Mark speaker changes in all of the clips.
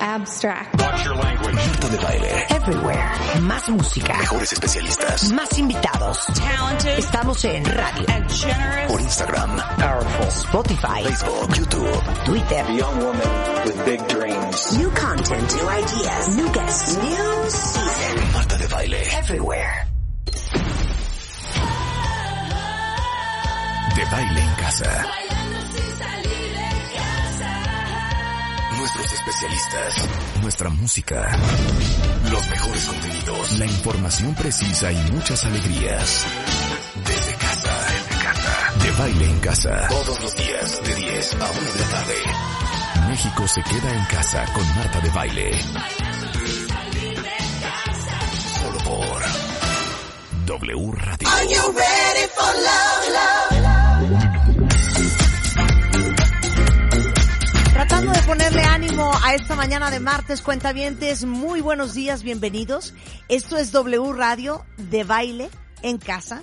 Speaker 1: abstract.
Speaker 2: Marta de baile.
Speaker 3: Everywhere. Más música.
Speaker 2: Mejores especialistas.
Speaker 3: Más invitados. Estamos en radio,
Speaker 2: Por Instagram,
Speaker 4: Powerful.
Speaker 3: Spotify,
Speaker 2: Facebook, YouTube.
Speaker 3: Twitter.
Speaker 4: Young woman with big dreams.
Speaker 3: New content, new ideas, new guests, new season.
Speaker 2: Marta de baile.
Speaker 3: Everywhere.
Speaker 2: De baile en casa. Nuestros especialistas. Nuestra música. Los mejores contenidos. La información precisa y muchas alegrías. Desde casa. Desde casa. De baile en casa. Todos los días. De 10 a 1 de la tarde. México se queda en casa con Marta de baile. Solo por W Radio.
Speaker 3: Tratando de ponerle ánimo a esta mañana de martes, cuentavientes, muy buenos días, bienvenidos. Esto es W Radio de baile en casa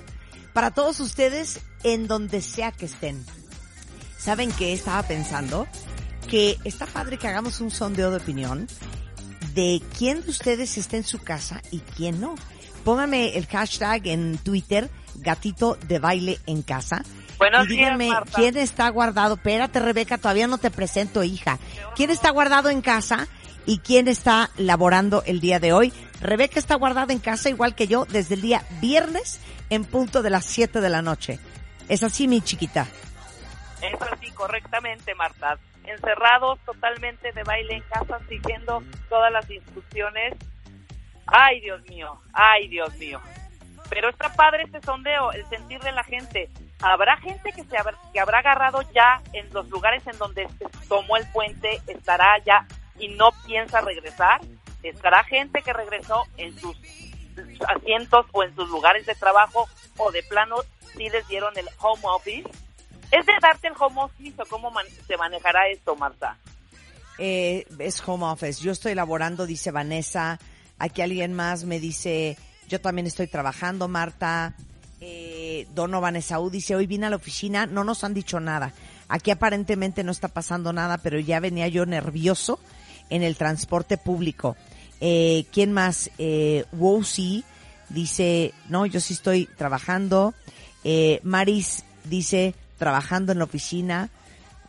Speaker 3: para todos ustedes en donde sea que estén. ¿Saben qué estaba pensando? Que está padre que hagamos un sondeo de opinión de quién de ustedes está en su casa y quién no. Pónganme el hashtag en Twitter, gatito de baile en casa.
Speaker 5: Buenos
Speaker 3: y díganme
Speaker 5: días, Marta.
Speaker 3: quién está guardado. Espérate, Rebeca, todavía no te presento, hija. ¿Quién está guardado en casa y quién está laborando el día de hoy? Rebeca está guardada en casa igual que yo desde el día viernes en punto de las 7 de la noche. Es así, mi chiquita.
Speaker 5: Es así, correctamente, Marta. Encerrados totalmente de baile en casa, siguiendo todas las instrucciones. Ay, Dios mío, ay, Dios mío. Pero está padre este sondeo, el sentir de la gente. ¿Habrá gente que se habrá, que habrá agarrado ya en los lugares en donde tomó el puente, estará ya y no piensa regresar? ¿Estará gente que regresó en sus asientos o en sus lugares de trabajo o de plano sí les dieron el home office? ¿Es de darte el home office o cómo man- se manejará esto, Marta?
Speaker 3: Eh, es home office. Yo estoy laborando, dice Vanessa. Aquí alguien más me dice, yo también estoy trabajando, Marta. Eh, Donovan Esaú dice, hoy vine a la oficina, no nos han dicho nada. Aquí aparentemente no está pasando nada, pero ya venía yo nervioso en el transporte público. Eh, ¿Quién más? Eh, Wosi dice, no, yo sí estoy trabajando. Eh, Maris dice, trabajando en la oficina.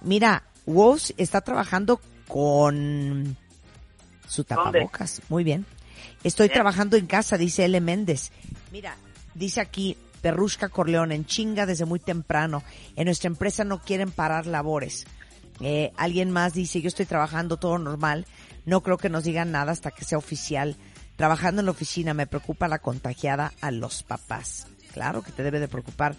Speaker 3: Mira, Woz está trabajando con su tapabocas. Muy bien. Estoy
Speaker 5: Bien.
Speaker 3: trabajando en casa, dice L. Méndez. Mira, dice aquí Perrusca Corleón, en chinga desde muy temprano. En nuestra empresa no quieren parar labores. Eh, alguien más dice, yo estoy trabajando todo normal. No creo que nos digan nada hasta que sea oficial. Trabajando en la oficina me preocupa la contagiada a los papás. Claro que te debe de preocupar.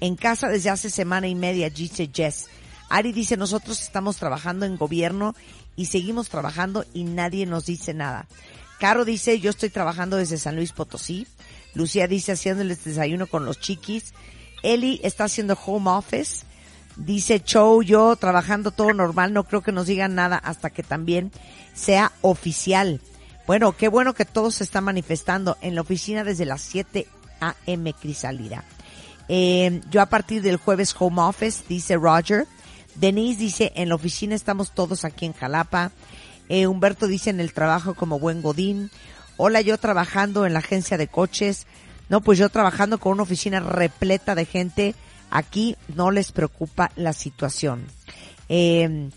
Speaker 3: En casa desde hace semana y media, dice Jess. Ari dice, nosotros estamos trabajando en gobierno y seguimos trabajando y nadie nos dice nada. Caro dice, yo estoy trabajando desde San Luis Potosí. Lucía dice, haciéndoles desayuno con los chiquis. Eli está haciendo home office. Dice Chow, yo trabajando todo normal, no creo que nos digan nada hasta que también sea oficial. Bueno, qué bueno que todo se está manifestando en la oficina desde las 7 a.m. Crisalida. Eh, yo a partir del jueves home office, dice Roger. Denise dice, en la oficina estamos todos aquí en Jalapa. Eh, Humberto dice, en el trabajo como buen godín. Hola, yo trabajando en la agencia de coches. No, pues yo trabajando con una oficina repleta de gente. Aquí no les preocupa la situación. Eh,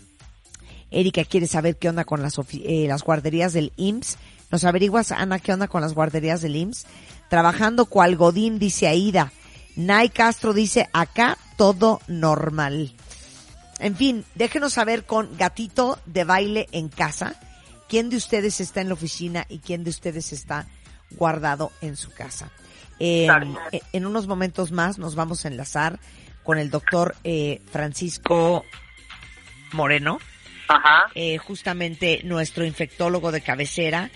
Speaker 3: Erika quiere saber qué onda con las, eh, las guarderías del IMSS. ¿Nos averiguas, Ana, qué onda con las guarderías del IMSS? Trabajando cual Godín, dice Aida. Nay Castro dice, acá todo normal. En fin, déjenos saber con gatito de baile en casa. ¿Quién de ustedes está en la oficina y quién de ustedes está guardado en su casa? Eh, en unos momentos más nos vamos a enlazar con el doctor eh, Francisco Moreno,
Speaker 5: Ajá.
Speaker 3: eh, justamente nuestro infectólogo de cabecera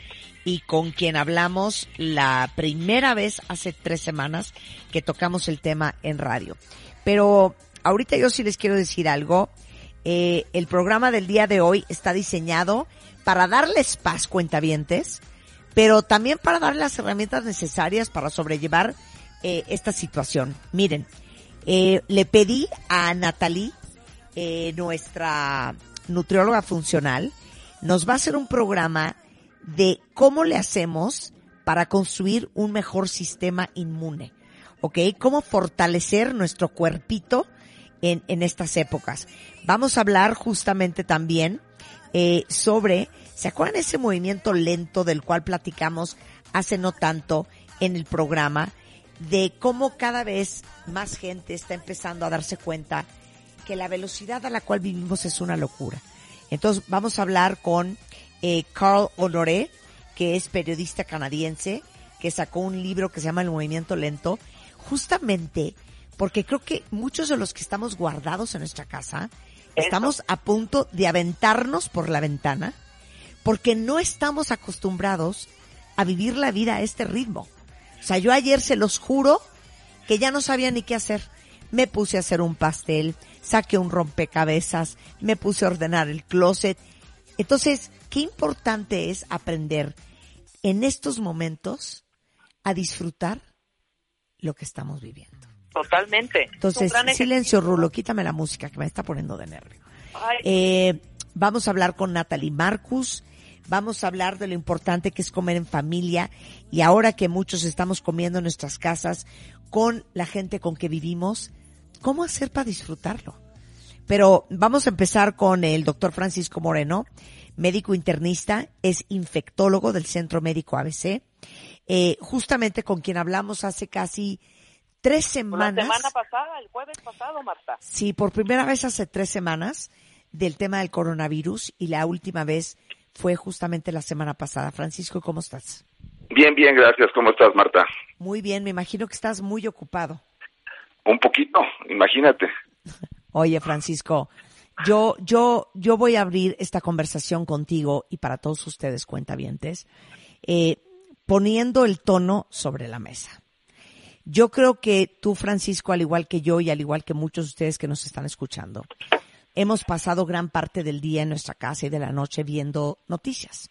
Speaker 3: y con quien hablamos la primera vez hace tres semanas que tocamos el tema en radio. Pero ahorita yo sí les quiero decir algo. Eh, el programa del día de hoy está diseñado para darles paz, cuentavientes, pero también para darles las herramientas necesarias para sobrellevar eh, esta situación. Miren, eh, le pedí a Natalie, eh, nuestra nutrióloga funcional, nos va a hacer un programa de cómo le hacemos para construir un mejor sistema inmune, ¿ok? Cómo fortalecer nuestro cuerpito en, en estas épocas. Vamos a hablar justamente también eh, sobre, ¿se acuerdan ese movimiento lento del cual platicamos hace no tanto en el programa? De cómo cada vez más gente está empezando a darse cuenta que la velocidad a la cual vivimos es una locura. Entonces vamos a hablar con eh, Carl Honoré, que es periodista canadiense, que sacó un libro que se llama El Movimiento Lento, justamente porque creo que muchos de los que estamos guardados en nuestra casa estamos a punto de aventarnos por la ventana porque no estamos acostumbrados a vivir la vida a este ritmo. O sea, yo ayer se los juro que ya no sabía ni qué hacer. Me puse a hacer un pastel, saqué un rompecabezas, me puse a ordenar el closet. Entonces, qué importante es aprender en estos momentos a disfrutar lo que estamos viviendo.
Speaker 5: Totalmente.
Speaker 3: Entonces, silencio. Rulo, quítame la música que me está poniendo de nervio. Eh, vamos a hablar con Natalie Marcus. Vamos a hablar de lo importante que es comer en familia y ahora que muchos estamos comiendo en nuestras casas con la gente con que vivimos, ¿cómo hacer para disfrutarlo? Pero vamos a empezar con el doctor Francisco Moreno, médico internista, es infectólogo del Centro Médico ABC, eh, justamente con quien hablamos hace casi tres
Speaker 5: la
Speaker 3: semanas.
Speaker 5: semana pasada, el jueves pasado, Marta.
Speaker 3: Sí, por primera vez hace tres semanas del tema del coronavirus y la última vez fue justamente la semana pasada. Francisco, ¿cómo estás?
Speaker 6: Bien, bien, gracias. ¿Cómo estás, Marta?
Speaker 3: Muy bien, me imagino que estás muy ocupado.
Speaker 6: Un poquito, imagínate.
Speaker 3: Oye, Francisco, yo, yo, yo voy a abrir esta conversación contigo y para todos ustedes, cuentavientes, eh, poniendo el tono sobre la mesa. Yo creo que tú, Francisco, al igual que yo y al igual que muchos de ustedes que nos están escuchando, hemos pasado gran parte del día en nuestra casa y de la noche viendo noticias.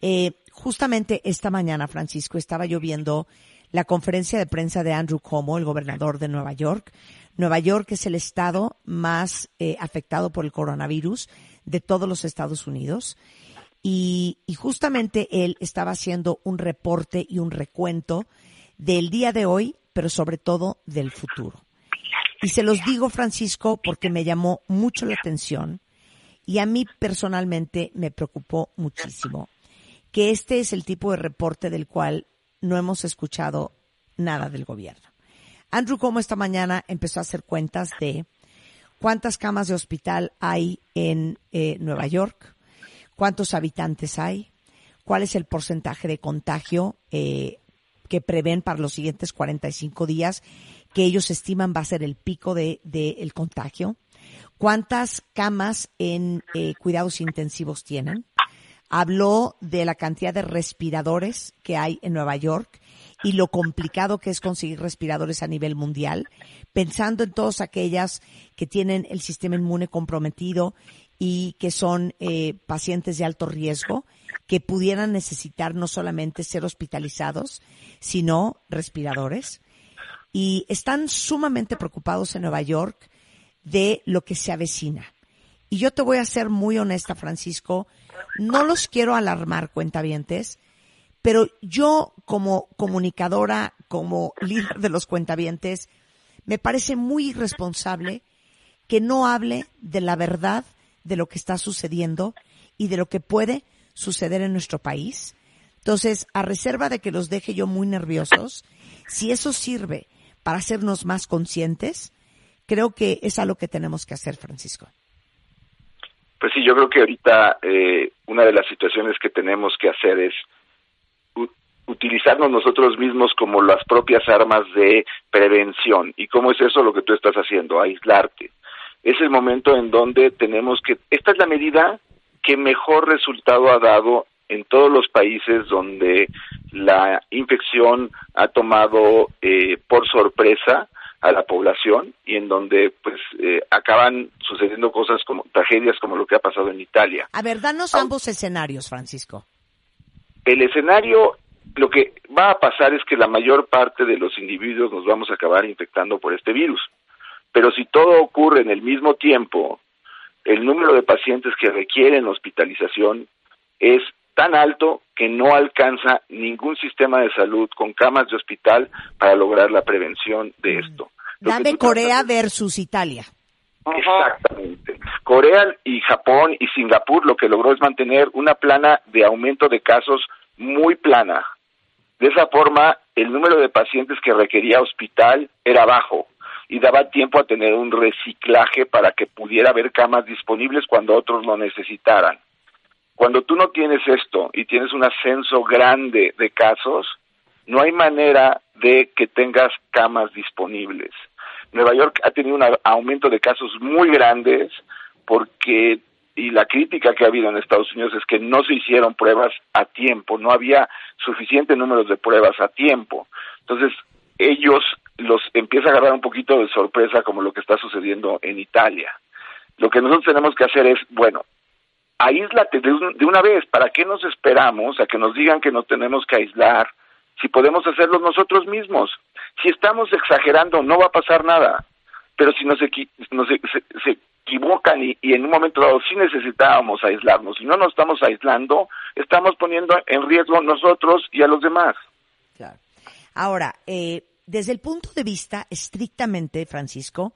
Speaker 3: Eh, justamente esta mañana, Francisco, estaba yo viendo la conferencia de prensa de Andrew Cuomo, el gobernador de Nueva York. Nueva York es el estado más eh, afectado por el coronavirus de todos los Estados Unidos. Y, y justamente él estaba haciendo un reporte y un recuento del día de hoy, pero sobre todo del futuro. Y se los digo, Francisco, porque me llamó mucho la atención y a mí personalmente me preocupó muchísimo que este es el tipo de reporte del cual no hemos escuchado nada del gobierno. Andrew como esta mañana empezó a hacer cuentas de cuántas camas de hospital hay en eh, Nueva York, cuántos habitantes hay, cuál es el porcentaje de contagio eh, que prevén para los siguientes 45 días que ellos estiman va a ser el pico de, el contagio, cuántas camas en eh, cuidados intensivos tienen, habló de la cantidad de respiradores que hay en Nueva York y lo complicado que es conseguir respiradores a nivel mundial, pensando en todas aquellas que tienen el sistema inmune comprometido y que son eh, pacientes de alto riesgo, que pudieran necesitar no solamente ser hospitalizados, sino respiradores. Y están sumamente preocupados en Nueva York de lo que se avecina. Y yo te voy a ser muy honesta, Francisco, no los quiero alarmar, cuentavientes, pero yo como comunicadora, como líder de los cuentavientes, me parece muy irresponsable que no hable de la verdad de lo que está sucediendo y de lo que puede suceder en nuestro país. Entonces, a reserva de que los deje yo muy nerviosos, si eso sirve para hacernos más conscientes, creo que es algo que tenemos que hacer, Francisco.
Speaker 6: Pues sí, yo creo que ahorita eh, una de las situaciones que tenemos que hacer es utilizarnos nosotros mismos como las propias armas de prevención. ¿Y cómo es eso lo que tú estás haciendo? Aislarte. Es el momento en donde tenemos que... Esta es la medida que mejor resultado ha dado en todos los países donde la infección ha tomado eh, por sorpresa a la población y en donde pues eh, acaban sucediendo cosas como tragedias como lo que ha pasado en Italia.
Speaker 3: A ver, danos ambos escenarios, Francisco.
Speaker 6: El escenario, lo que va a pasar es que la mayor parte de los individuos nos vamos a acabar infectando por este virus. Pero si todo ocurre en el mismo tiempo, el número de pacientes que requieren hospitalización es tan alto que no alcanza ningún sistema de salud con camas de hospital para lograr la prevención de esto. Lo que
Speaker 3: Dame Corea
Speaker 6: tratas
Speaker 3: versus Italia.
Speaker 6: Exactamente. Corea y Japón y Singapur lo que logró es mantener una plana de aumento de casos muy plana. De esa forma, el número de pacientes que requería hospital era bajo y daba tiempo a tener un reciclaje para que pudiera haber camas disponibles cuando otros lo necesitaran. Cuando tú no tienes esto y tienes un ascenso grande de casos, no hay manera de que tengas camas disponibles. Nueva York ha tenido un aumento de casos muy grandes porque y la crítica que ha habido en Estados Unidos es que no se hicieron pruebas a tiempo, no había suficiente número de pruebas a tiempo. Entonces, ellos los empieza a agarrar un poquito de sorpresa como lo que está sucediendo en Italia. Lo que nosotros tenemos que hacer es, bueno, aíslate de, un- de una vez, ¿para qué nos esperamos a que nos digan que nos tenemos que aislar si podemos hacerlo nosotros mismos? Si estamos exagerando, no va a pasar nada. Pero si nos, equi- nos e- se, equivocan y, y en un momento dado sí necesitábamos aislarnos y no nos estamos aislando, estamos poniendo en riesgo nosotros y a los demás.
Speaker 3: Claro. Ahora, eh, desde el punto de vista estrictamente, Francisco,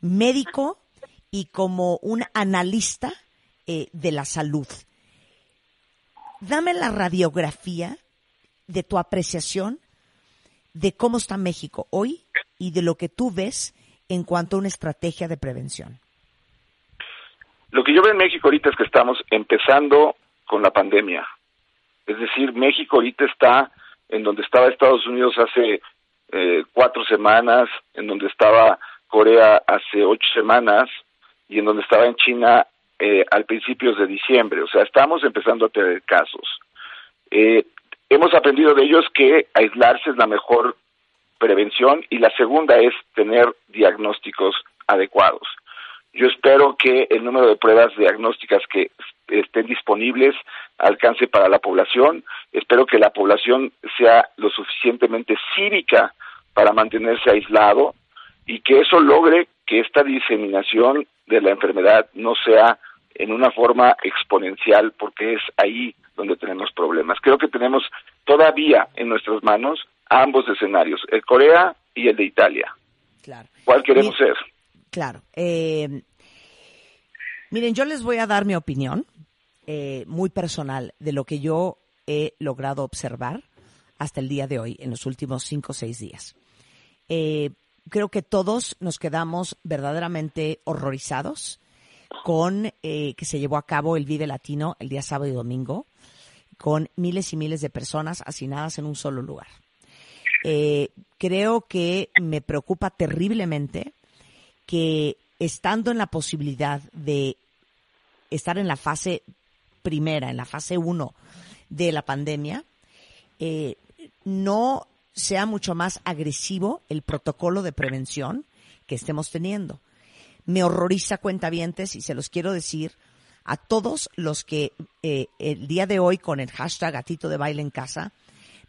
Speaker 3: médico y como un analista eh, de la salud, dame la radiografía de tu apreciación de cómo está México hoy y de lo que tú ves en cuanto a una estrategia de prevención.
Speaker 6: Lo que yo veo en México ahorita es que estamos empezando con la pandemia. Es decir, México ahorita está en donde estaba Estados Unidos hace eh, cuatro semanas, en donde estaba Corea hace ocho semanas y en donde estaba en China eh, al principios de diciembre. O sea, estamos empezando a tener casos. Eh, hemos aprendido de ellos que aislarse es la mejor prevención y la segunda es tener diagnósticos adecuados. Yo espero que el número de pruebas diagnósticas que estén disponibles alcance para la población. Espero que la población sea lo suficientemente cívica para mantenerse aislado y que eso logre que esta diseminación de la enfermedad no sea en una forma exponencial porque es ahí donde tenemos problemas. Creo que tenemos todavía en nuestras manos ambos escenarios, el Corea y el de Italia.
Speaker 3: Claro.
Speaker 6: ¿Cuál queremos ser?
Speaker 3: Claro. Eh, miren, yo les voy a dar mi opinión eh, muy personal de lo que yo he logrado observar hasta el día de hoy, en los últimos cinco o seis días. Eh, creo que todos nos quedamos verdaderamente horrorizados con eh, que se llevó a cabo el Vive Latino el día sábado y domingo, con miles y miles de personas hacinadas en un solo lugar. Eh, creo que me preocupa terriblemente que estando en la posibilidad de estar en la fase primera, en la fase uno de la pandemia, eh, no sea mucho más agresivo el protocolo de prevención que estemos teniendo. Me horroriza cuentavientes y se los quiero decir a todos los que eh, el día de hoy con el hashtag gatito de baile en casa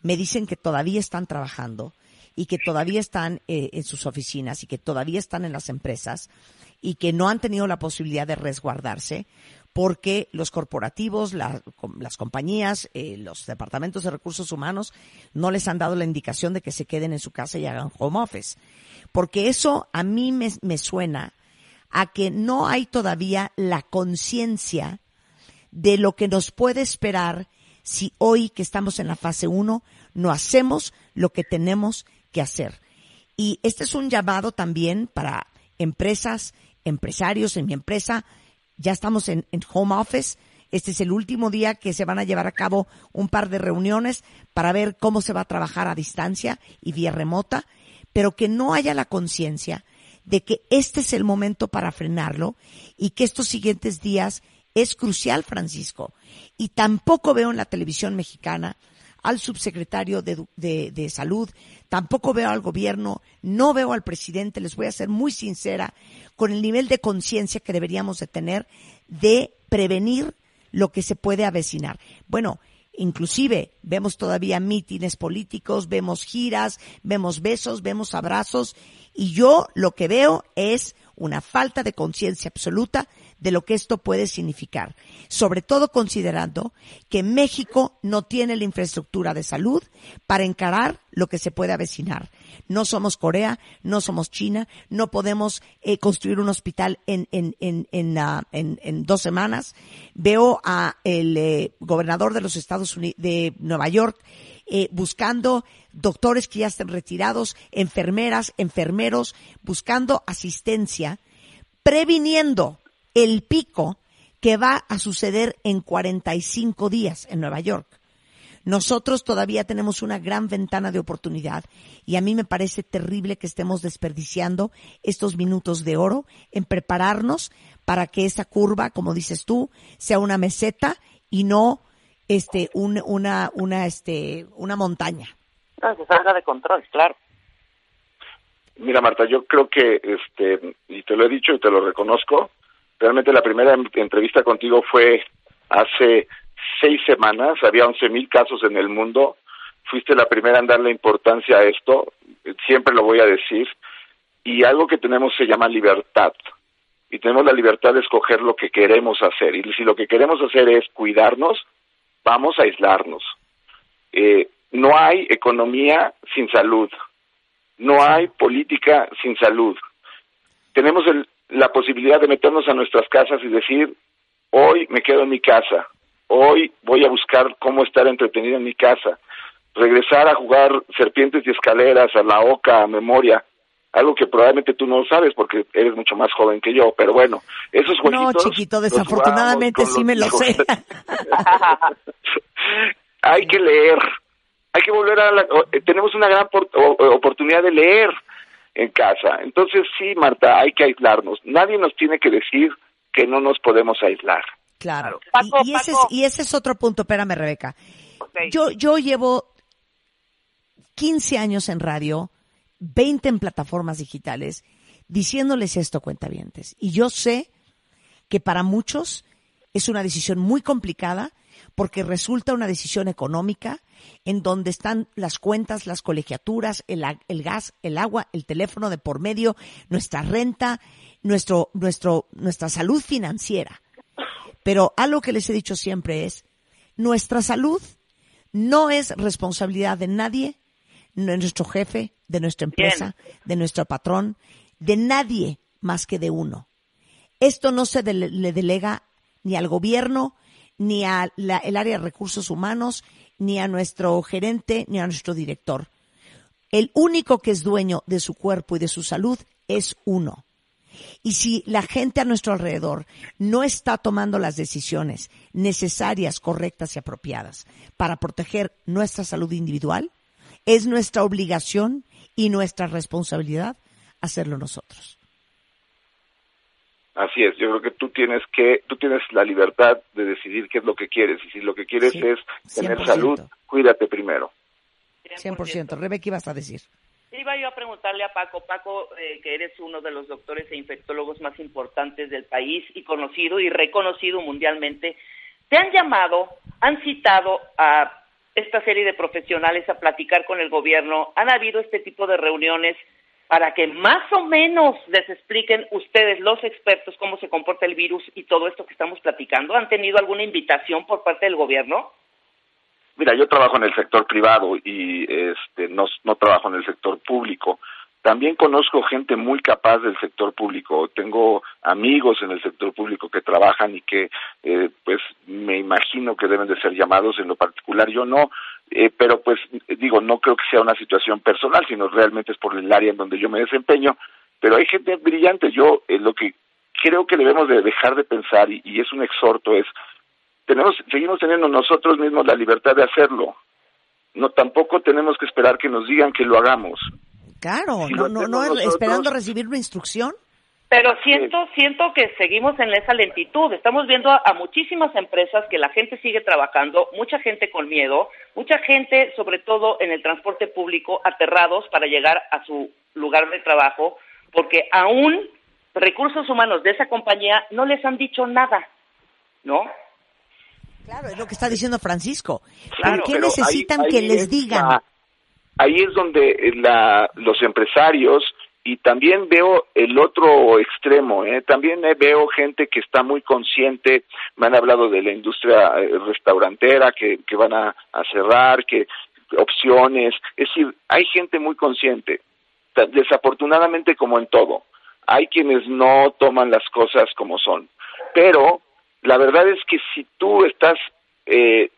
Speaker 3: me dicen que todavía están trabajando y que todavía están eh, en sus oficinas y que todavía están en las empresas y que no han tenido la posibilidad de resguardarse porque los corporativos, las compañías, eh, los departamentos de recursos humanos no les han dado la indicación de que se queden en su casa y hagan home office. Porque eso a mí me, me suena a que no hay todavía la conciencia de lo que nos puede esperar si hoy que estamos en la fase 1 no hacemos lo que tenemos hacer. Y este es un llamado también para empresas, empresarios en mi empresa. Ya estamos en, en home office. Este es el último día que se van a llevar a cabo un par de reuniones para ver cómo se va a trabajar a distancia y vía remota, pero que no haya la conciencia de que este es el momento para frenarlo y que estos siguientes días es crucial, Francisco. Y tampoco veo en la televisión mexicana al subsecretario de, de, de, Salud, tampoco veo al gobierno, no veo al presidente, les voy a ser muy sincera, con el nivel de conciencia que deberíamos de tener de prevenir lo que se puede avecinar. Bueno, inclusive vemos todavía mítines políticos, vemos giras, vemos besos, vemos abrazos y yo lo que veo es una falta de conciencia absoluta de lo que esto puede significar, sobre todo considerando que México no tiene la infraestructura de salud para encarar lo que se puede avecinar. No somos Corea, no somos China, no podemos eh, construir un hospital en, en, en, en, uh, en, dos semanas. Veo a el eh, gobernador de los Estados Unidos, de Nueva York, eh, buscando doctores que ya estén retirados, enfermeras, enfermeros, buscando asistencia, previniendo el pico que va a suceder en 45 días en Nueva York. Nosotros todavía tenemos una gran ventana de oportunidad y a mí me parece terrible que estemos desperdiciando estos minutos de oro en prepararnos para que esa curva, como dices tú, sea una meseta y no este un, una una este una montaña.
Speaker 5: No, que salga de control, claro.
Speaker 6: Mira, Marta, yo creo que este y te lo he dicho y te lo reconozco, realmente la primera entrevista contigo fue hace seis semanas, había 11.000 mil casos en el mundo, fuiste la primera en darle importancia a esto, siempre lo voy a decir, y algo que tenemos se llama libertad, y tenemos la libertad de escoger lo que queremos hacer, y si lo que queremos hacer es cuidarnos, vamos a aislarnos. Eh, no hay economía sin salud, no hay política sin salud. Tenemos el, la posibilidad de meternos a nuestras casas y decir, hoy me quedo en mi casa, hoy voy a buscar cómo estar entretenido en mi casa, regresar a jugar serpientes y escaleras, a la oca, a memoria, algo que probablemente tú no sabes porque eres mucho más joven que yo, pero bueno, esos jueguitos...
Speaker 3: No, chiquito, desafortunadamente sí me lo sé.
Speaker 6: hay que leer, hay que volver a la... Tenemos una gran oportunidad de leer, en casa. Entonces sí, Marta, hay que aislarnos. Nadie nos tiene que decir que no nos podemos aislar.
Speaker 3: Claro. y, ese es, y, ese es, otro punto, espérame Rebeca. Yo, yo llevo 15 años en radio, 20 en plataformas digitales, diciéndoles esto, cuentavientes. Y yo sé que para muchos es una decisión muy complicada porque resulta una decisión económica en donde están las cuentas, las colegiaturas, el, el, gas, el agua, el teléfono de por medio, nuestra renta, nuestro, nuestro, nuestra salud financiera. Pero algo que les he dicho siempre es, nuestra salud no es responsabilidad de nadie, de nuestro jefe, de nuestra empresa, de nuestro patrón, de nadie más que de uno. Esto no se le delega ni al gobierno, ni al área de recursos humanos, ni a nuestro gerente, ni a nuestro director. El único que es dueño de su cuerpo y de su salud es uno. Y si la gente a nuestro alrededor no está tomando las decisiones necesarias, correctas y apropiadas para proteger nuestra salud individual, es nuestra obligación y nuestra responsabilidad hacerlo nosotros.
Speaker 6: Así es, yo creo que tú tienes que, tú tienes la libertad de decidir qué es lo que quieres y si lo que quieres es tener salud, cuídate primero.
Speaker 3: 100%. Rebeca, ¿qué ibas a decir?
Speaker 5: Iba yo a preguntarle a Paco, Paco, eh, que eres uno de los doctores e infectólogos más importantes del país y conocido y reconocido mundialmente, ¿te han llamado, han citado a esta serie de profesionales a platicar con el gobierno? ¿Han habido este tipo de reuniones? Para que más o menos les expliquen ustedes, los expertos, cómo se comporta el virus y todo esto que estamos platicando? ¿Han tenido alguna invitación por parte del gobierno?
Speaker 6: Mira, yo trabajo en el sector privado y este, no, trabajo en el sector público, también conozco gente muy capaz del sector público. Tengo amigos en el sector público que trabajan y que, eh, pues, me imagino que deben de ser llamados. En lo particular, yo no. Eh, pero, pues, digo, no creo que sea una situación personal, sino realmente es por el área en donde yo me desempeño. Pero hay gente brillante. Yo, eh, lo que creo que debemos de dejar de pensar, y, y es un exhorto, es tenemos, seguimos teniendo nosotros mismos la libertad de hacerlo. No, tampoco tenemos que esperar que nos digan que lo hagamos.
Speaker 3: Claro,
Speaker 6: Si
Speaker 3: no, no, no
Speaker 6: nosotros-
Speaker 3: esperando recibir una instrucción.
Speaker 5: Pero siento, siento que seguimos en esa lentitud. Estamos viendo a, a muchísimas empresas que la gente sigue trabajando, mucha gente con miedo, mucha gente, sobre todo en el transporte público, aterrados para llegar a su lugar de trabajo, porque aún recursos humanos de esa compañía no les han dicho nada, ¿no?
Speaker 3: Claro, es lo que está diciendo Francisco.
Speaker 5: Claro,
Speaker 3: ¿Por qué necesitan
Speaker 6: ahí-
Speaker 3: que les
Speaker 6: es
Speaker 3: digan?
Speaker 6: la- ahí es donde eh, la- los empresarios y también veo el otro extremo, ¿eh? también eh, veo gente que está muy consciente, me han hablado de la industria eh, restaurantera que, que van a, cerrar, que opciones, es decir, hay gente muy consciente, desafortunadamente como en todo, hay quienes no toman las cosas como son, pero la verdad es que si tú estás eh,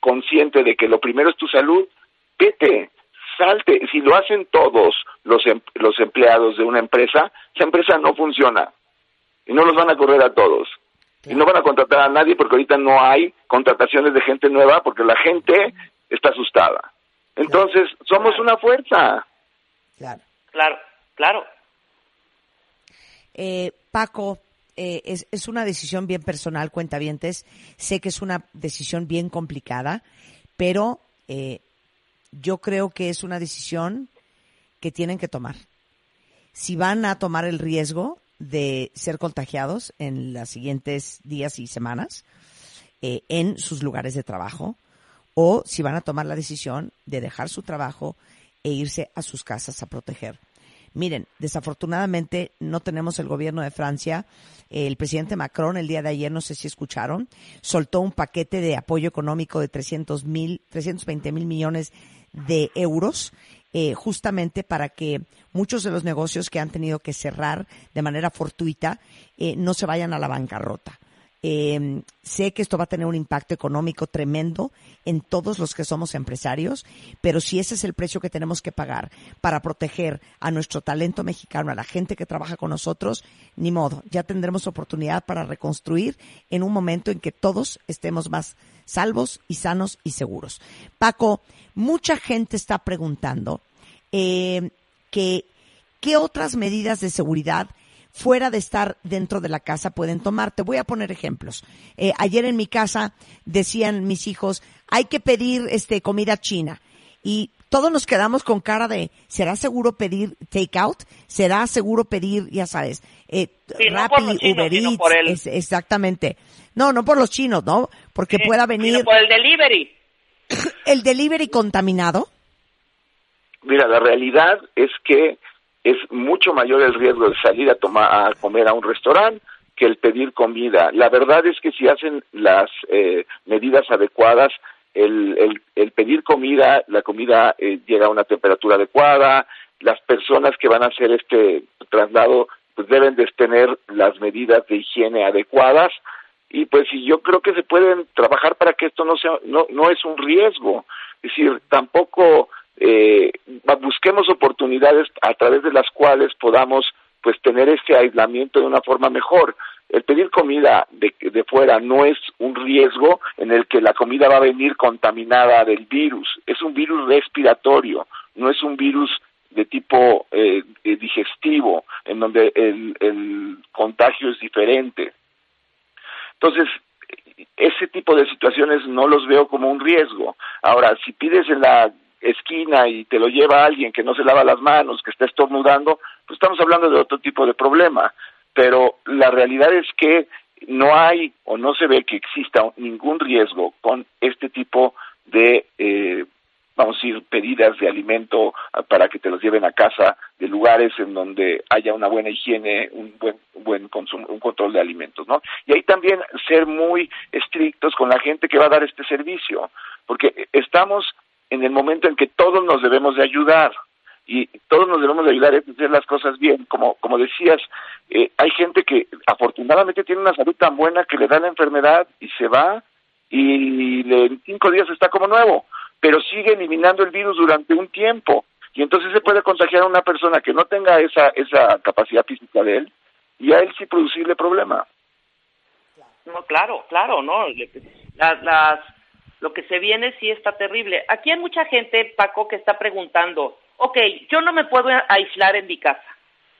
Speaker 6: consciente de que lo primero es tu salud, vete, salte. Si lo hacen todos los, em- los empleados de una empresa, esa empresa no funciona. Y no los van a correr a todos. Y no van a contratar a nadie porque ahorita no hay contrataciones de gente nueva porque la gente está asustada. Entonces, somos una fuerza.
Speaker 3: Claro.
Speaker 5: Claro, claro.
Speaker 3: Eh, Paco, eh, es, es una decisión bien personal, cuentavientes. Sé que es una decisión bien complicada, pero eh, yo creo que es una decisión que tienen que tomar. Si van a tomar el riesgo de ser contagiados en los siguientes días y semanas eh, en sus lugares de trabajo, o si van a tomar la decisión de dejar su trabajo e irse a sus casas a proteger. Miren, desafortunadamente no tenemos el gobierno de Francia. El presidente Macron el día de ayer, no sé si escucharon, soltó un paquete de apoyo económico de 300 mil, 320 mil millones de euros, eh, justamente para que muchos de los negocios que han tenido que cerrar de manera fortuita eh, no se vayan a la bancarrota. Eh, sé que esto va a tener un impacto económico tremendo en todos los que somos empresarios, pero si ese es el precio que tenemos que pagar para proteger a nuestro talento mexicano, a la gente que trabaja con nosotros, ni modo, ya tendremos oportunidad para reconstruir en un momento en que todos estemos más salvos y sanos y seguros. Paco, mucha gente está preguntando eh, que qué otras medidas de seguridad fuera de estar dentro de la casa pueden tomar. Te voy a poner ejemplos. Eh, ayer en mi casa decían mis hijos, hay que pedir este comida china. Y todos nos quedamos con cara de, ¿será seguro pedir takeout? ¿Será seguro pedir, ya sabes, eh,
Speaker 5: Sí, no por
Speaker 3: Rappi,
Speaker 5: chinos,
Speaker 3: Uber
Speaker 5: sino
Speaker 3: Eats?
Speaker 5: por el-
Speaker 3: Es- exactamente. No, no por los chinos, ¿no? Porque
Speaker 5: Sí,
Speaker 3: pueda
Speaker 5: sino
Speaker 3: venir
Speaker 5: por el delivery.
Speaker 3: el delivery contaminado.
Speaker 6: Mira, la realidad es que es mucho mayor el riesgo de salir a tomar a comer a un restaurante que el pedir comida. La verdad es que si hacen las eh, medidas adecuadas, el, el, el pedir comida, la comida eh, llega a una temperatura adecuada, las personas que van a hacer este traslado pues deben de tener las medidas de higiene adecuadas y pues y yo creo que se pueden trabajar para que esto no sea no no es un riesgo es decir tampoco eh, busquemos oportunidades a través de las cuales podamos pues tener este aislamiento de una forma mejor el pedir comida de, de fuera no es un riesgo en el que la comida va a venir contaminada del virus es un virus respiratorio no es un virus de tipo eh, digestivo, en donde el, el contagio es diferente. Entonces, ese tipo de situaciones no los veo como un riesgo. Ahora, si pides en la esquina y te lo lleva alguien que no se lava las manos, que está estornudando, pues estamos hablando de otro tipo de problema. Pero la realidad es que no hay o no se ve que exista ningún riesgo con este tipo de eh, vamos a decir, pedidas de alimento para que te los lleven a casa de lugares en donde haya una buena higiene, un buen, buen consumo, un control de alimentos, ¿no? Y ahí también ser muy estrictos con la gente que va a dar este servicio, porque estamos en el momento en que todos nos debemos de ayudar. y todos nos debemos de ayudar a hacer las cosas bien. Como, como decías, eh, hay gente que afortunadamente tiene una salud tan buena que le da la enfermedad y se va y le- en cinco días está como nuevo, pero sigue eliminando el virus durante un tiempo y entonces se puede contagiar a una persona que no tenga esa, esa capacidad física de él y a él sí producirle problema.
Speaker 5: No, claro, claro, ¿no? Las, las, lo que se viene sí está terrible. Aquí hay mucha gente, Paco, que está preguntando, ok, yo no me puedo aislar en mi casa.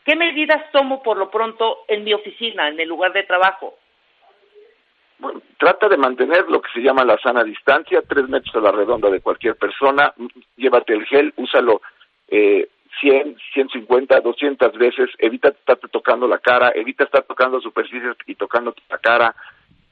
Speaker 5: ¿Qué medidas tomo por lo pronto en mi oficina, en el lugar de trabajo?
Speaker 6: Bueno, trata de mantener lo que se llama la sana distancia, tres metros a la redonda de cualquier persona, llévate el gel, úsalo eh, 100, 150, 200 veces, evita estarte tocando la cara, evita estar tocando superficies y tocando la cara.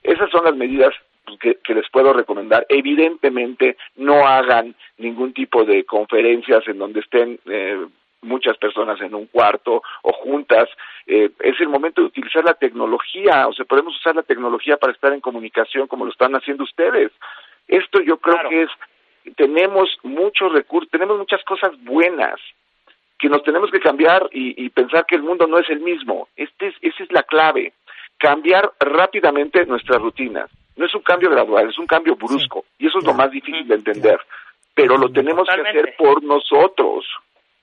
Speaker 6: Esas son las medidas que, que les puedo recomendar. Evidentemente, no hagan ningún tipo de conferencias en donde estén eh, muchas personas en un cuarto o juntas. Eh, es el momento de utilizar la tecnología, o sea, podemos usar la tecnología para estar en comunicación como lo están haciendo ustedes. Esto yo creo
Speaker 5: Claro.
Speaker 6: que es, tenemos muchos recursos, tenemos muchas cosas buenas que nos tenemos que cambiar y, y pensar que el mundo no es el mismo. Este es, esa es la clave. Cambiar rápidamente nuestras rutinas. No es un cambio gradual, es un cambio brusco. Y eso es lo más difícil de entender. Pero lo tenemos que hacer por nosotros.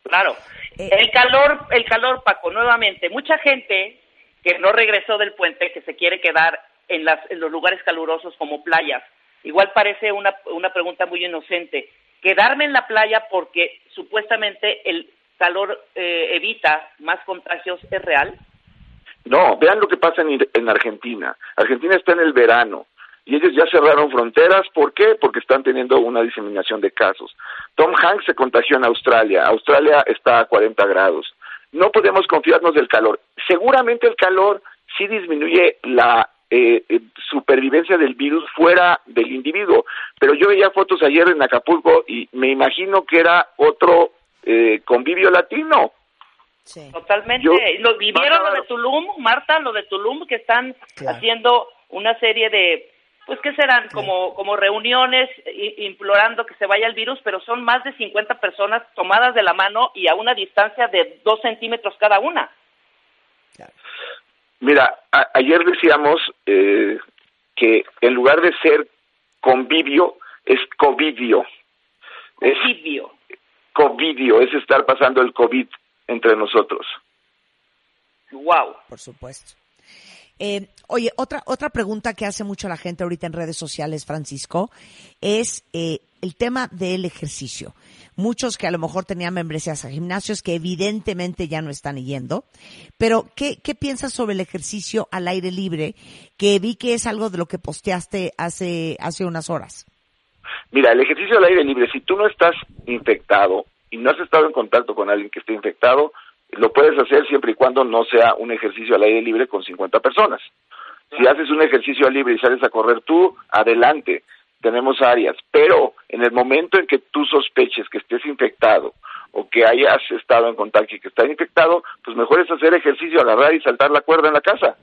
Speaker 5: Claro.
Speaker 3: Eh,
Speaker 5: El calor, el calor, Paco, nuevamente. Mucha gente que no regresó del puente, que se quiere quedar en, las, en los lugares calurosos como playas. Igual parece una, una pregunta muy inocente. Quedarme en la playa porque supuestamente el calor eh, evita más contagios, ¿es real?
Speaker 6: No, vean lo que pasa en, en Argentina. Argentina está en el verano y ellos ya cerraron fronteras. ¿Por qué? Porque están teniendo una diseminación de casos. Tom Hanks se contagió en Australia. Australia está a 40 grados. No podemos confiarnos del calor. Seguramente el calor sí disminuye la eh, eh, supervivencia del virus fuera del individuo. Pero yo veía fotos ayer en Acapulco y me imagino que era otro eh, convivio latino.
Speaker 3: Sí.
Speaker 5: Totalmente.
Speaker 6: Yo-
Speaker 5: ¿Lo vivieron
Speaker 6: Marta-
Speaker 5: lo de Tulum, Marta, lo de Tulum, que están
Speaker 3: Claro.
Speaker 5: haciendo una serie de, pues, ¿qué serán? Como, como reuniones i- implorando que se vaya el virus, pero son más de 50 personas tomadas de la mano y a una distancia de dos centímetros cada una.
Speaker 6: Mira, a- ayer decíamos eh, que en lugar de ser convivio, es covidio. Es
Speaker 5: Convivio.
Speaker 6: covidio, es estar pasando el COVID entre nosotros.
Speaker 5: Wow.
Speaker 3: Por supuesto. Eh, oye, otra, otra pregunta que hace mucho la gente ahorita en redes sociales, Francisco, es eh, el tema del ejercicio. Muchos que a lo mejor tenían membresías a gimnasios que evidentemente ya no están yendo, pero ¿qué, qué piensas sobre el ejercicio al aire libre? Que vi que es algo de lo que posteaste hace, hace unas horas.
Speaker 6: Mira, el ejercicio al aire libre, si tú no estás infectado y no has estado en contacto con alguien que esté infectado, lo puedes hacer siempre y cuando no sea un ejercicio al aire libre con 50 personas. Si haces un ejercicio al libre y sales a correr tú, adelante, tenemos áreas. Pero en el momento en que tú sospeches que estés infectado o que hayas estado en contacto y que estás infectado, pues mejor es hacer ejercicio, agarrar y saltar la cuerda en la casa.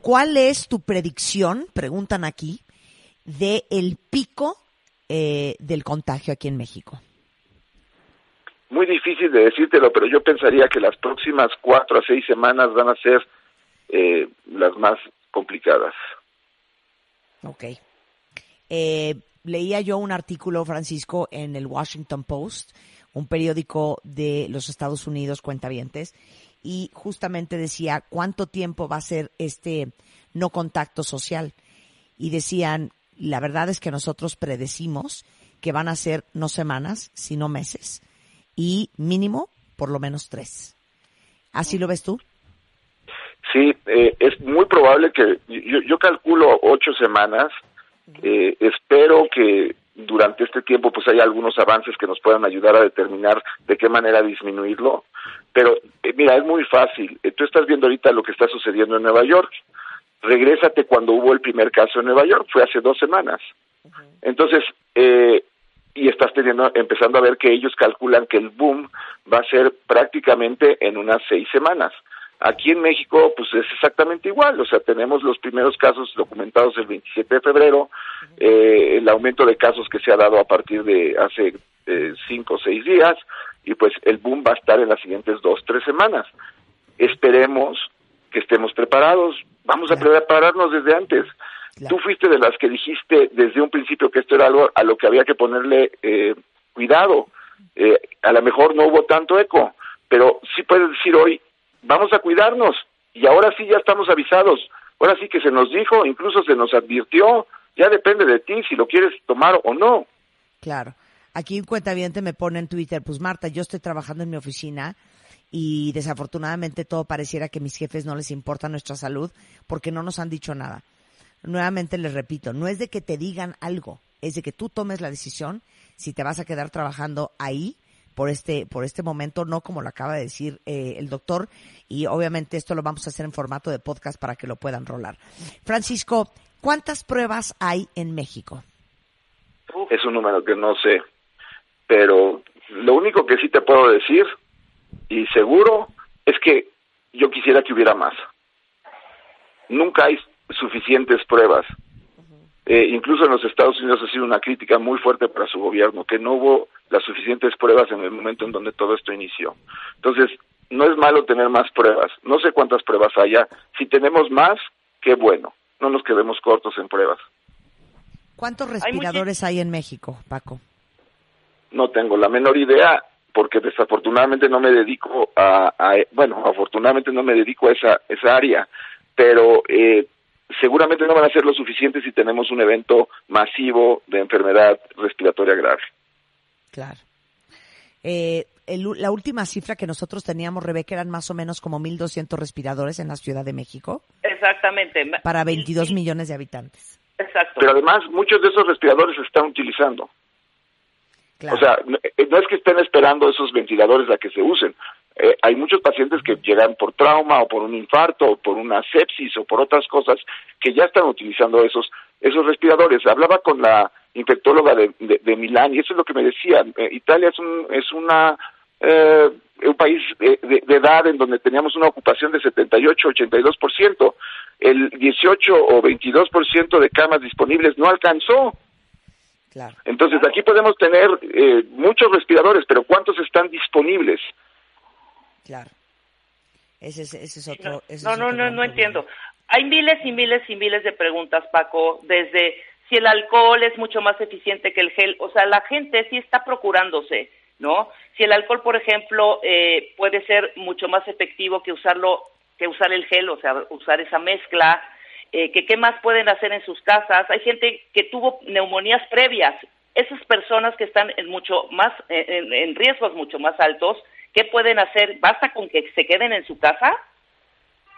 Speaker 3: ¿Cuál es tu predicción, preguntan aquí, de el pico eh, del contagio aquí en México?
Speaker 6: Muy difícil de decírtelo, pero yo pensaría que las próximas cuatro a seis semanas van a ser eh, las más complicadas.
Speaker 3: Ok. Eh, leía yo un artículo, Francisco, en el Washington Post, un periódico de los Estados Unidos, cuentavientes, y justamente decía cuánto tiempo va a ser este no contacto social. Y decían, la verdad es que nosotros predecimos que van a ser no semanas, sino meses, y mínimo por lo menos tres. ¿Así lo ves tú?
Speaker 6: Sí, eh, es muy probable que yo, yo calculo ocho semanas. Eh, espero que durante este tiempo pues haya algunos avances que nos puedan ayudar a determinar de qué manera disminuirlo. Pero eh, mira, es muy fácil. Tú estás viendo ahorita lo que está sucediendo en Nueva York. Regrésate cuando hubo el primer caso en Nueva York, fue hace dos semanas. Entonces, eh, y estás teniendo, empezando a ver que ellos calculan que el boom va a ser prácticamente en unas seis semanas. Aquí en México, pues es exactamente igual, o sea, tenemos los primeros casos documentados el 27 de febrero, eh, el aumento de casos que se ha dado a partir de hace eh, cinco o seis días, y pues el boom va a estar en las siguientes dos, tres semanas. Esperemos que estemos preparados, vamos a prepararnos desde antes. Tú fuiste de las que dijiste desde un principio que esto era algo a lo que había que ponerle eh, cuidado. Eh, a lo mejor no hubo tanto eco, pero sí puedes decir hoy, vamos a cuidarnos. Y ahora sí ya estamos avisados. Ahora sí que se nos dijo, incluso se nos advirtió. Ya depende de ti si lo quieres tomar o no.
Speaker 3: Claro. Aquí un cuentaviente me pone en Twitter, pues Marta, yo estoy trabajando en mi oficina y desafortunadamente todo pareciera que mis jefes no les importa nuestra salud porque no nos han dicho nada. Nuevamente les repito, no es de que te digan algo, es de que tú tomes la decisión si te vas a quedar trabajando ahí por este por este momento, no como lo acaba de decir eh, el doctor y obviamente esto lo vamos a hacer en formato de podcast para que lo puedan rolar. Francisco, ¿cuántas pruebas hay en México?
Speaker 6: Es un número que no sé, pero lo único que sí te puedo decir y seguro es que yo quisiera que hubiera más. Nunca hay suficientes pruebas. Eh, incluso en los Estados Unidos ha sido una crítica muy fuerte para su gobierno, que no hubo las suficientes pruebas en el momento en donde todo esto inició. Entonces, no es malo tener más pruebas. No sé cuántas pruebas haya. Si tenemos más, qué bueno. No nos quedemos cortos en pruebas.
Speaker 3: ¿Cuántos respiradores hay, en México, Paco?
Speaker 6: No tengo la menor idea porque desafortunadamente no me dedico a, a bueno, afortunadamente no me dedico a esa, esa área, pero eh, seguramente no van a ser lo suficiente si tenemos un evento masivo de enfermedad respiratoria grave.
Speaker 3: Claro. Eh, el- la última cifra que nosotros teníamos, Rebeca, eran más o menos como 1.200 respiradores en la Ciudad de México
Speaker 5: Exactamente.
Speaker 3: para 22 millones de habitantes.
Speaker 5: Exacto.
Speaker 6: Pero además, muchos de esos respiradores se están utilizando.
Speaker 3: Claro.
Speaker 6: O sea, no, eh, no es que estén esperando esos ventiladores a que se usen. Eh, hay muchos pacientes que llegan por trauma o por un infarto o por una sepsis o por otras cosas que ya están utilizando esos esos respiradores. Hablaba con la infectóloga de, de, de Milán y eso es lo que me decían. Eh, Italia es un es una eh, un país de, de- de edad en donde teníamos una ocupación de 78-82%. El 18 o 22% de camas disponibles no alcanzó.
Speaker 3: Claro.
Speaker 6: Entonces aquí podemos tener eh, muchos respiradores, pero ¿cuántos están disponibles?
Speaker 3: Claro. Ese es, ese es otro. ese
Speaker 5: No,
Speaker 3: es
Speaker 5: no,
Speaker 3: otro
Speaker 5: no, no entiendo. Hay miles y miles y miles de preguntas, Paco, desde si el alcohol es mucho más eficiente que el gel. O sea, la gente sí está procurándose, ¿no? Si el alcohol, por ejemplo, eh, puede ser mucho más efectivo que usarlo, que usar el gel, o sea, usar esa mezcla, eh, que qué más pueden hacer en sus casas. Hay gente que tuvo neumonías previas. Esas personas que están en mucho más, en, en riesgos mucho más altos, ¿qué pueden hacer? ¿Basta con que se queden en su casa?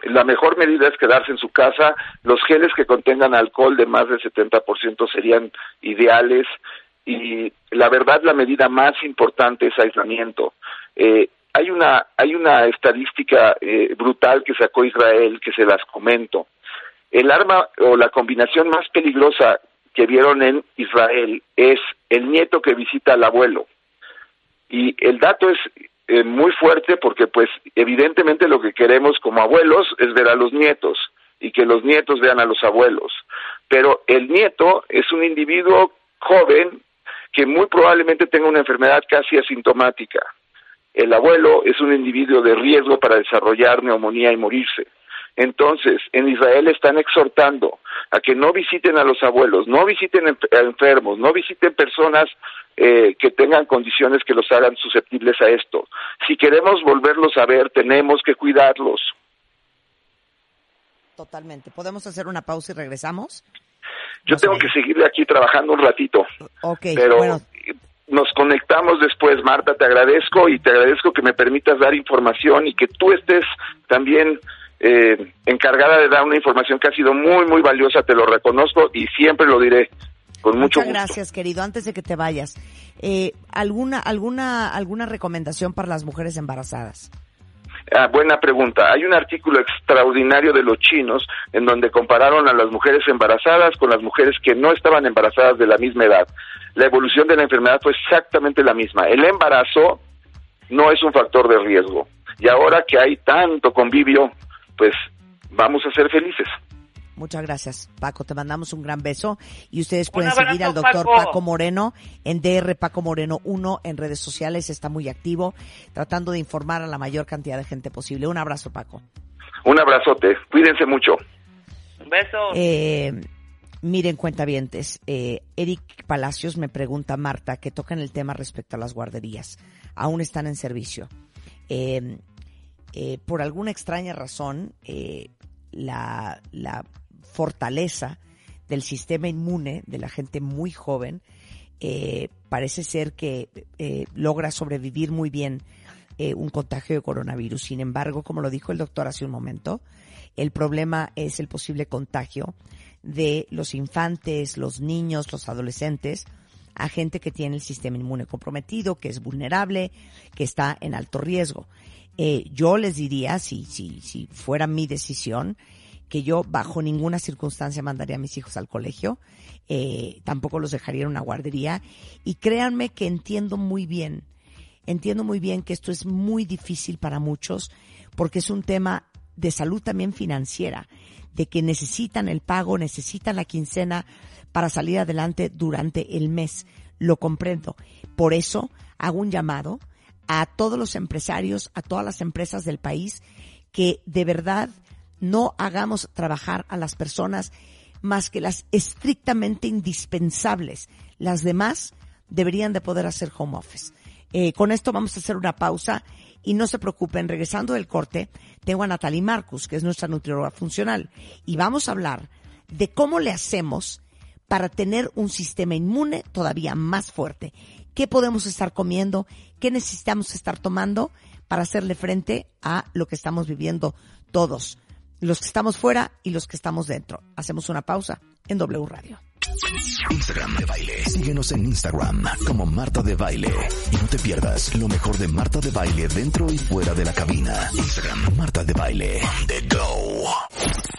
Speaker 6: La mejor medida es quedarse en su casa. Los geles que contengan alcohol de más del 70% serían ideales. Y la verdad, la medida más importante es aislamiento. Eh, hay una hay una estadística eh, brutal que sacó Israel que se las comento. El arma o la combinación más peligrosa que vieron en Israel es el nieto que visita al abuelo. Y el dato es eh, muy fuerte porque pues evidentemente lo que queremos como abuelos es ver a los nietos y que los nietos vean a los abuelos. Pero el nieto es un individuo joven que muy probablemente tenga una enfermedad casi asintomática. El abuelo es un individuo de riesgo para desarrollar neumonía y morirse. Entonces, en Israel están exhortando a que no visiten a los abuelos, no visiten a enfermos, no visiten personas eh, que tengan condiciones que los hagan susceptibles a esto. Si queremos volverlos a ver, tenemos que cuidarlos.
Speaker 3: Totalmente. ¿Podemos hacer una pausa y regresamos?
Speaker 6: Yo tengo
Speaker 3: sé.
Speaker 6: que seguir aquí trabajando un ratito,
Speaker 3: Ok,
Speaker 6: pero
Speaker 3: bueno,
Speaker 6: nos conectamos después, Marta, te agradezco y te agradezco que me permitas dar información y que tú estés también eh, encargada de dar una información que ha sido muy, muy valiosa, te lo reconozco y siempre lo diré con mucho
Speaker 3: muchas
Speaker 6: gusto.
Speaker 3: gracias, querido. Antes de que te vayas, eh, ¿alguna, alguna, alguna recomendación para las mujeres embarazadas?
Speaker 6: Ah, buena pregunta. Hay un artículo extraordinario de los chinos en donde compararon a las mujeres embarazadas con las mujeres que no estaban embarazadas de la misma edad. La evolución de la enfermedad fue exactamente la misma. El embarazo no es un factor de riesgo. Y ahora que hay tanto convivio, pues vamos a ser felices.
Speaker 3: Muchas gracias, Paco. Te mandamos un gran beso. Y ustedes pueden
Speaker 5: abrazo,
Speaker 3: seguir al doctor
Speaker 5: Paco.
Speaker 3: Paco. Moreno en DR Paco Moreno 1 en redes sociales. Está muy activo, tratando de informar a la mayor cantidad de gente posible. Un abrazo, Paco.
Speaker 6: Un abrazote. Cuídense mucho.
Speaker 5: Un beso.
Speaker 3: Eh, miren, cuentavientes, eh, Eric Palacios me pregunta, Marta, que tocan el tema respecto a las guarderías. Aún están en servicio. Eh, eh, por alguna extraña razón, eh, la, la fortaleza del sistema inmune de la gente muy joven eh, parece ser que eh, logra sobrevivir muy bien eh, un contagio de coronavirus. Sin embargo, como lo dijo el doctor hace un momento, el problema es el posible contagio de los infantes, los niños, los adolescentes, a gente que tiene el sistema inmune comprometido, que es vulnerable, que está en alto riesgo. Yo les diría, si, si, si fuera mi decisión, que yo bajo ninguna circunstancia mandaría a mis hijos al colegio, eh, tampoco los dejaría en una guardería y créanme que entiendo muy bien, entiendo muy bien que esto es muy difícil para muchos porque es un tema de salud también financiera, de que necesitan el pago, necesitan la quincena para salir adelante durante el mes. Lo comprendo. Por eso hago un llamado a todos los empresarios, a todas las empresas del país, que de verdad no hagamos trabajar a las personas más que las estrictamente indispensables. Las demás deberían de poder hacer home office. Eh, con esto vamos a hacer una pausa y no se preocupen, regresando del corte, tengo a Natalie Marcus, que es nuestra nutrióloga funcional, y vamos a hablar de cómo le hacemos para tener un sistema inmune todavía más fuerte. ¿Qué podemos estar comiendo? ¿Qué necesitamos estar tomando para hacerle frente a lo que estamos viviendo todos? Los que estamos fuera y los que estamos dentro. Hacemos una pausa en W Radio.
Speaker 2: Instagram de baile. Síguenos en Instagram como Marta de Baile. Y no te pierdas lo mejor de Marta de Baile dentro y fuera de la cabina. Instagram Marta de Baile. On the go.